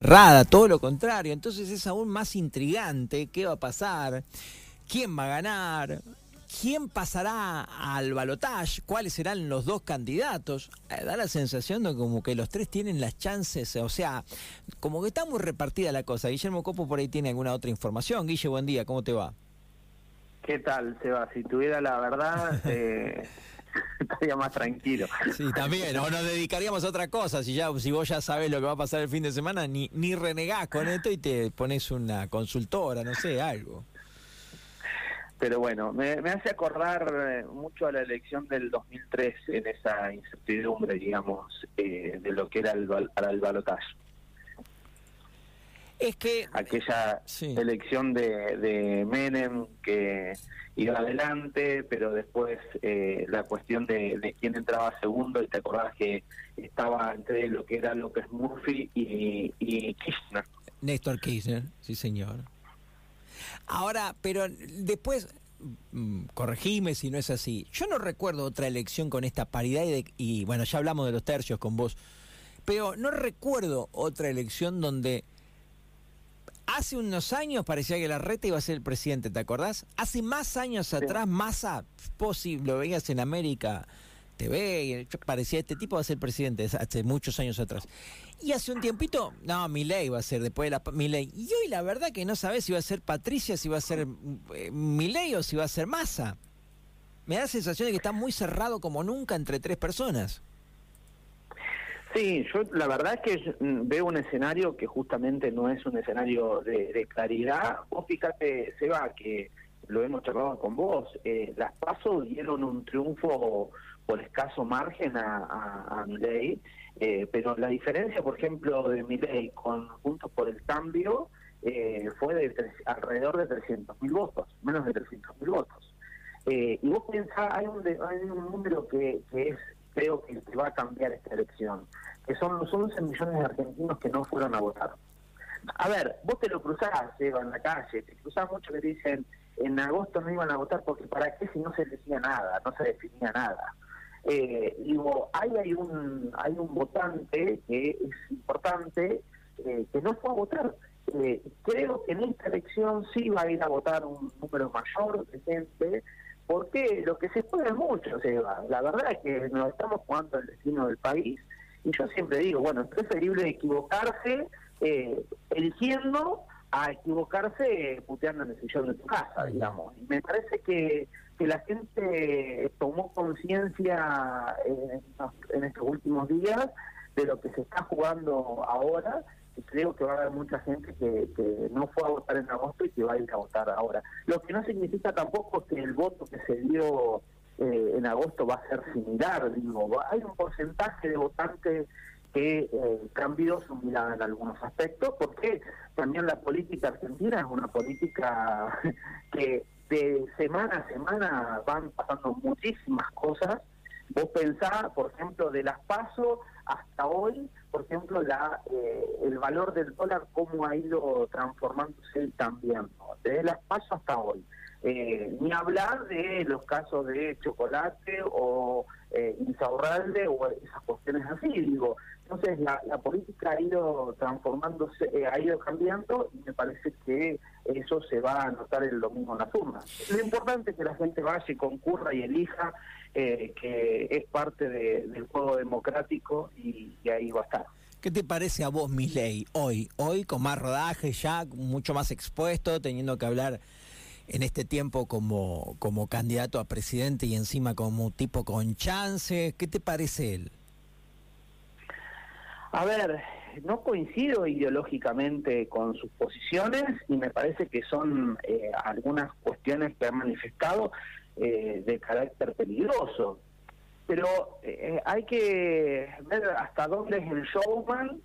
Rada, todo lo contrario. Entonces es aún más intrigante qué va a pasar, quién va a ganar, quién pasará al balotaje, cuáles serán los dos candidatos. Eh, da la sensación de como que los tres tienen las chances, o sea, como que está muy repartida la cosa. Guillermo Copo por ahí tiene alguna otra información. Guille, buen día, ¿cómo te va? ¿Qué tal, Seba? Si tuviera la verdad, eh, estaría más tranquilo. Sí, también, o nos dedicaríamos a otra cosa. Si ya si vos ya sabes lo que va a pasar el fin de semana, ni, ni renegás con esto y te pones una consultora, no sé, algo. Pero bueno, me, hace acordar eh, mucho a la elección del 2003 en esa incertidumbre, digamos, eh, de lo que era el, para el balotaje. Es que aquella elección de, de Menem que iba adelante, pero después eh, la cuestión de, quién entraba segundo, y te acordás que estaba entre lo que era López Murphy y, y Kirchner. Néstor Kirchner, sí señor. Ahora, pero después, mm, corregime si no es así, yo no recuerdo otra elección con esta paridad y, y bueno, ya hablamos de los tercios con vos, pero no recuerdo otra elección donde Hace unos años parecía que la reta iba a ser el presidente, ¿te acordás? Hace más años atrás, Massa, posible, lo veías en América TV, parecía este tipo va a ser presidente hace muchos años atrás. Y hace un tiempito, no, Milei va a ser después de la Milei. Y hoy la verdad que no sabes si va a ser Patricia, si va a ser eh, Milei o si va a ser Massa. Me da la sensación de que está muy cerrado como nunca entre tres personas. Sí, yo la verdad es que mm, veo un escenario que justamente no es un escenario de, claridad. Vos fíjate, Seba, que lo hemos charlado con vos, eh, las PASO dieron un triunfo por escaso margen a, a, Milei, eh, pero la diferencia, por ejemplo, de Milei con Juntos por el Cambio eh, fue de alrededor de 300.000 votos, menos de 300.000 votos. y vos pensás, hay un, hay un número que, que es creo que, va a cambiar esta elección, que son los 11 millones de argentinos que no fueron a votar. A ver, vos te lo cruzás, Eva, en la calle, te cruzás mucho que dicen, en agosto no iban a votar porque para qué si no se decía nada, no se definía nada. Eh, digo, ahí hay un, hay un votante que es importante eh, que no fue a votar. Eh, creo que en esta elección sí va a ir a votar un número mayor de gente porque lo que se juega es mucho, Seba. La verdad es que nos estamos jugando el destino del país y yo siempre digo, bueno, es preferible equivocarse eh, eligiendo a equivocarse puteando en el sillón de tu casa, digamos. Y me parece que, que la gente tomó conciencia en, en estos últimos días de lo que se está jugando ahora creo que va a haber mucha gente que, no fue a votar en agosto y que va a ir a votar ahora. Lo que no significa tampoco que el voto que se dio eh, en agosto va a ser similar, digo, hay un porcentaje de votantes que eh, cambió su mirada en algunos aspectos, porque también la política argentina es una política que de semana a semana van pasando muchísimas cosas. Vos pensás, por ejemplo, de las pasos hasta hoy, por ejemplo, la, eh, el valor del dólar, cómo ha ido transformándose también, desde las pasos hasta hoy. Eh, ni hablar de los casos de chocolate o eh, o esas cuestiones así, digo. Entonces, la, la política ha ido transformándose, eh, ha ido cambiando y me parece que eso se va a notar el domingo en las urnas. Lo importante es que la gente vaya y concurra y elija, eh, que es parte del juego democrático y, ahí va a estar. ¿Qué te parece a vos, Misley, hoy? Hoy con más rodaje ya, mucho más expuesto, teniendo que hablar en este tiempo como, como candidato a presidente y encima como tipo con chance. ¿Qué te parece él? A ver, no coincido ideológicamente con sus posiciones y me parece que son eh, algunas cuestiones que han manifestado eh, de carácter peligroso. Pero eh, hay que ver hasta dónde es el showman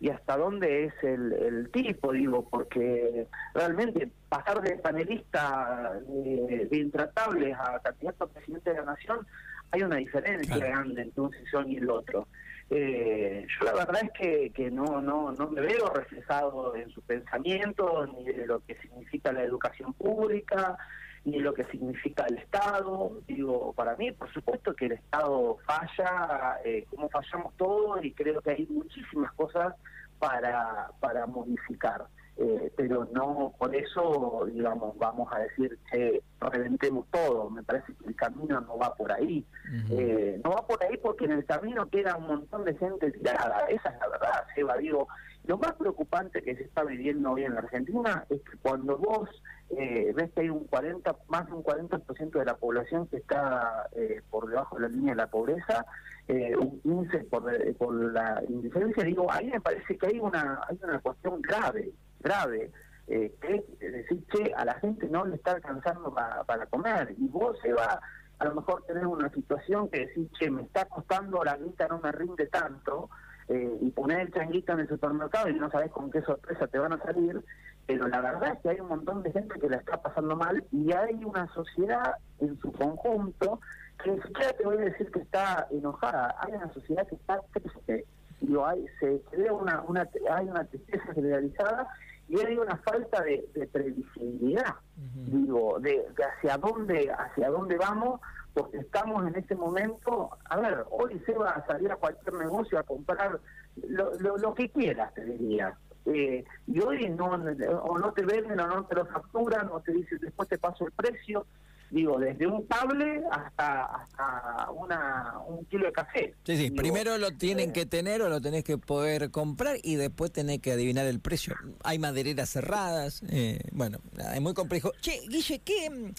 y hasta dónde es el, tipo, digo, porque realmente pasar de panelista de, intratables a candidato a presidente de la nación, hay una diferencia grande entre un sesión y el otro. Eh, yo la verdad es que, que no, no, no me veo reflejado en su pensamiento, ni de lo que significa la educación pública, ni lo que significa el Estado. Digo, para mí, por supuesto que el Estado falla, eh, como fallamos todos, y creo que hay muchísimas cosas para, para modificar. Eh, pero no por eso, digamos, vamos a decir que reventemos todo. Me parece que el camino no va por ahí. eh, no va por ahí porque en el camino queda un montón de gente tirada. Esa es la verdad, Seba. Digo, lo más preocupante que se está viviendo hoy en la Argentina es que cuando vos eh, ves que hay un 40, más de un 40% de la población que está eh, por debajo de la línea de la pobreza, eh, un 15% por, por la indiferencia, digo, ahí me parece que hay una, hay una cuestión grave grave, eh, que es decir, que a la gente no le está alcanzando para comer, y vos se va a lo mejor tener una situación que decís, che, me está costando, la guita no me rinde tanto, eh, y poner el changuito en el supermercado y no sabes con qué sorpresa te van a salir, pero la verdad es que hay un montón de gente que la está pasando mal y hay una sociedad en su conjunto que ni siquiera te voy a decir que está enojada, hay una sociedad que está triste, digo, hay, se crea una, una, hay una tristeza generalizada y hay una falta de, previsibilidad, digo, de, hacia dónde hacia dónde vamos, porque estamos en este momento, a ver, hoy se va a salir a cualquier negocio a comprar lo, lo, que quieras, te diría. Eh, y hoy no, o no te venden o no te lo facturan o te dicen después te paso el precio digo, desde un cable hasta, hasta una, un kilo de café. Sí, sí, primero lo tienen eh, que tener o lo tenés que poder comprar y después tenés que adivinar el precio. Hay madereras cerradas, eh, bueno, es muy complejo. Che, Guille, ¿qué,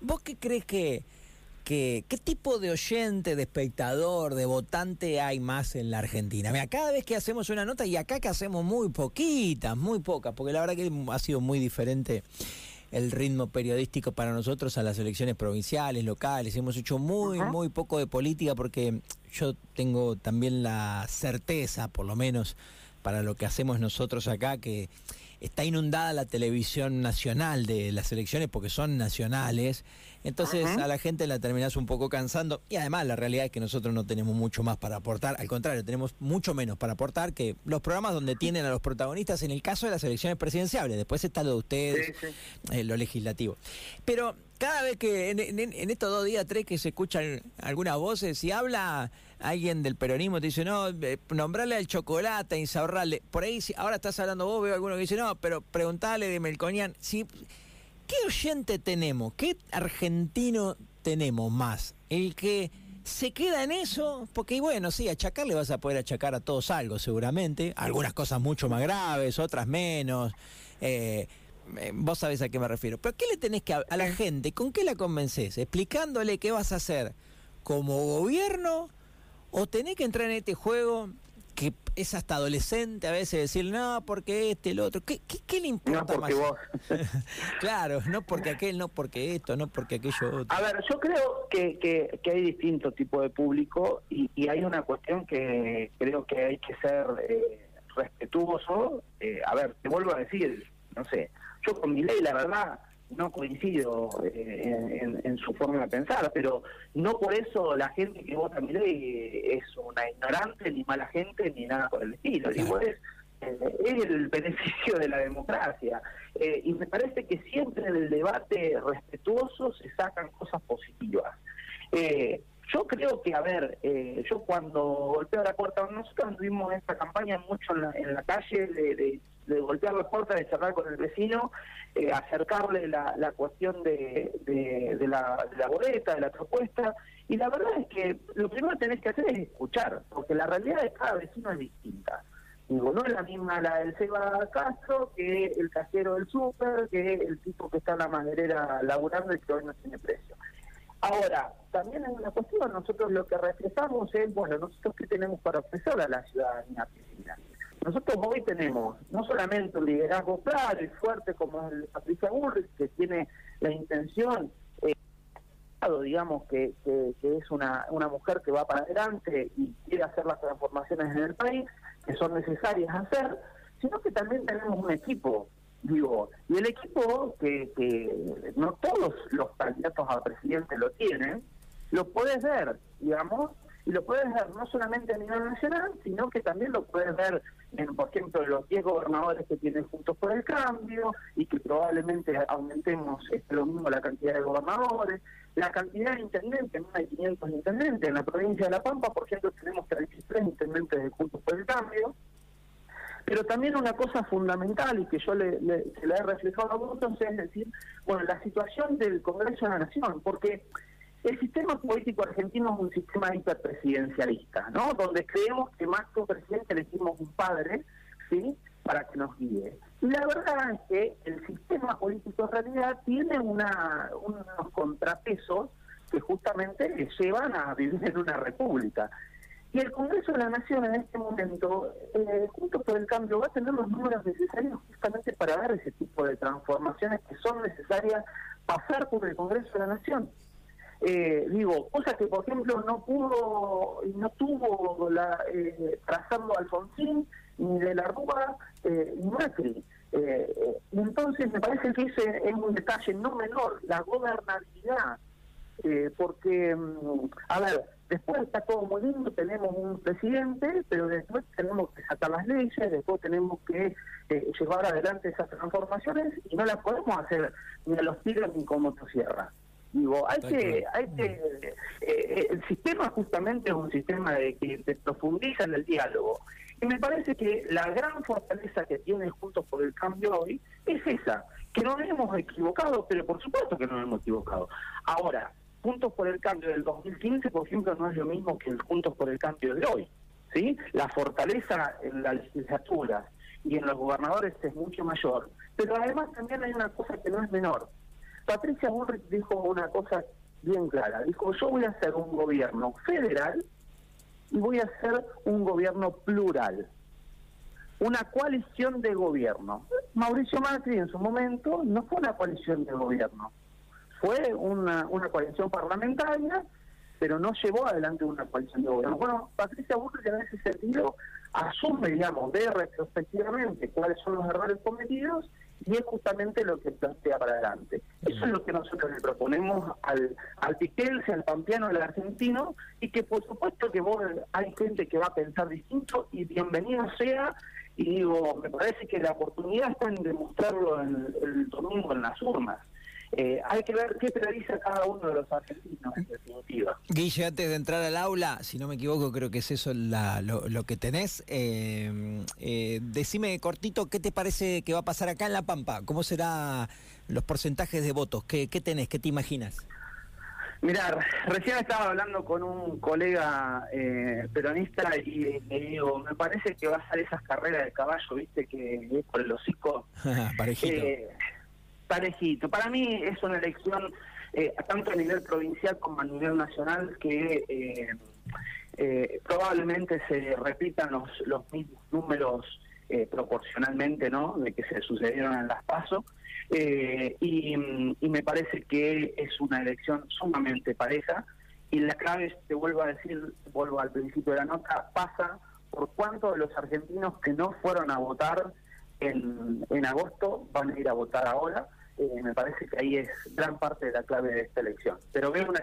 ¿vos qué crees que, que, qué tipo de oyente, de espectador, de votante hay más en la Argentina? Mira, cada vez que hacemos una nota, y acá que hacemos muy poquitas, muy pocas, porque la verdad que ha sido muy diferente el ritmo periodístico para nosotros a las elecciones provinciales, locales. Hemos hecho muy, muy poco de política porque yo tengo también la certeza, por lo menos para lo que hacemos nosotros acá, que está inundada la televisión nacional de las elecciones porque son nacionales. Entonces a la gente la terminás un poco cansando. Y además la realidad es que nosotros no tenemos mucho más para aportar. Al contrario, tenemos mucho menos para aportar que los programas donde tienen a los protagonistas en el caso de las elecciones presidenciales. Después está lo de ustedes, eh, lo legislativo. Pero cada vez que en, estos dos días, tres, que se escuchan algunas voces, si habla alguien del peronismo, te dice, no, eh, nombrarle al chocolate, insaurrarle. Por ahí, si ahora estás hablando vos, veo alguno que dice, no, pero preguntale de Melconian. Si, ¿Qué oyente tenemos? ¿Qué argentino tenemos más? El que se queda en eso, porque bueno, sí, achacarle vas a poder achacar a todos algo seguramente, algunas cosas mucho más graves, otras menos. Eh, eh, vos sabés a qué me refiero. Pero ¿qué le tenés que a, a la gente? ¿Con qué la convences? ¿Explicándole qué vas a hacer como gobierno? ¿O tenés que entrar en este juego que es hasta adolescente a veces decir, no, porque este, el otro? ¿Qué, qué, le importa no porque Vos. claro, no porque aquel, no porque esto, no porque aquello otro. A ver, yo creo que, que, hay distintos tipos de público y, y, hay una cuestión que creo que hay que ser eh, respetuoso. Eh, a ver, te vuelvo a decir, no sé, yo con mi ley, la verdad, no coincido eh, en, su forma de pensar, pero no por eso la gente que vota mi ley es una ignorante, ni mala gente, ni nada por el estilo. Digo, es, eh, es el beneficio de la democracia. Eh, y me parece que siempre en el debate respetuoso se sacan cosas positivas. yo creo que, a ver, yo cuando golpeo la puerta, nosotros tuvimos esta campaña mucho en la, en la calle de de golpear las puertas, de cerrar con el vecino, eh, acercarle la, la cuestión de, de, la, de, la, boleta, de la propuesta. Y la verdad es que lo primero que tenés que hacer es escuchar, porque la realidad de cada vecino es distinta. Digo, no es la misma la del Seba Castro que el cajero del súper, que el tipo que está en la maderera laburando y que hoy no tiene precio. Ahora, también hay una cuestión, nosotros lo que reflejamos es, bueno, nosotros qué tenemos para ofrecer a la ciudadanía nosotros hoy tenemos no solamente un liderazgo claro y fuerte como el Patricia Bullrich, que tiene la intención, eh, digamos, que, que, es una, una mujer que va para adelante y quiere hacer las transformaciones en el país que son necesarias hacer, sino que también tenemos un equipo, digo, y el equipo que, que no todos los candidatos a presidente lo tienen, lo puedes ver, digamos, y lo puedes ver no solamente a nivel nacional, sino que también lo puedes ver en, por ejemplo, los 10 gobernadores que tienen Juntos por el Cambio y que probablemente aumentemos este, lo mismo la cantidad de gobernadores, la cantidad de intendentes, más de 500 intendentes. En la provincia de La Pampa, por ejemplo, tenemos 33 intendentes de Juntos por el Cambio. Pero también una cosa fundamental y que yo le, se la he reflejado a votos es decir, bueno, la situación del Congreso de la Nación, porque el sistema político argentino es un sistema hiperpresidencialista, ¿no? Donde creemos que más que un presidente elegimos un padre, ¿sí? Para que nos guíe. Y la verdad es que el sistema político en realidad tiene una, unos contrapesos que justamente le llevan a vivir en una república. Y el Congreso de la Nación en este momento, eh, junto por el cambio, va a tener los números necesarios justamente para dar ese tipo de transformaciones que son necesarias pasar por el Congreso de la Nación. Eh, digo, cosa que por ejemplo no pudo, no tuvo la, eh, trazando Alfonsín, ni de la Rúa, eh, ni Macri. Eh, entonces me parece que ese es un detalle no menor, la gobernabilidad, porque, mm, a ver, después está todo muy lindo, tenemos un presidente, pero después tenemos que sacar las leyes, después tenemos que llevar adelante esas transformaciones y no las podemos hacer ni a los tigres ni con motosierra. Digo, hay que, hay que, eh, eh, el sistema justamente es un sistema de que se profundiza en el diálogo. Y me parece que la gran fortaleza que tiene Juntos por el Cambio hoy es esa, que nos hemos equivocado, pero por supuesto que nos hemos equivocado. Ahora, Juntos por el Cambio del 2015, por ejemplo, no es lo mismo que el Juntos por el Cambio de hoy. ¿sí? La fortaleza en la legislatura y en los gobernadores es mucho mayor, pero además también hay una cosa que no es menor, Patricia Bullrich dijo una cosa bien clara. Dijo, yo voy a hacer un gobierno federal y voy a hacer un gobierno plural. Una coalición de gobierno. Mauricio Macri en su momento no fue una coalición de gobierno. Fue una, coalición parlamentaria, pero no llevó adelante una coalición de gobierno. Bueno, Patricia Bullrich en ese sentido asume, digamos, retrospectivamente cuáles son los errores cometidos y es justamente lo que plantea para adelante. Eso es lo que nosotros le proponemos al, al piquense, al pampeano, al argentino, y que por supuesto que vos, hay gente que va a pensar distinto y bienvenido sea, y digo, me parece que la oportunidad está en demostrarlo el domingo en las urnas. Eh, hay que ver qué prioriza cada uno de los argentinos, en definitiva. Guille, antes de entrar al aula, si no me equivoco, creo que es eso lo, que tenés. Eh, eh, decime cortito, ¿qué te parece que va a pasar acá en La Pampa? ¿Cómo serán los porcentajes de votos? ¿Qué, qué tenés? ¿Qué te imaginas? Mirar, recién estaba hablando con un colega peronista y le digo, me parece que va a ser esas carreras de caballo, viste, que es por el hocico. Parejito parejito. Para mí es una elección eh, tanto a nivel provincial como a nivel nacional que eh, eh, probablemente se repitan los, los mismos números proporcionalmente no de que se sucedieron en las PASO y, me parece que es una elección sumamente pareja. Y la clave, te vuelvo a decir, vuelvo al principio de la nota, pasa por cuántos de los argentinos que no fueron a votar en, en agosto van a ir a votar ahora eh, me parece que ahí es gran parte de la clave de esta elección. Pero veo una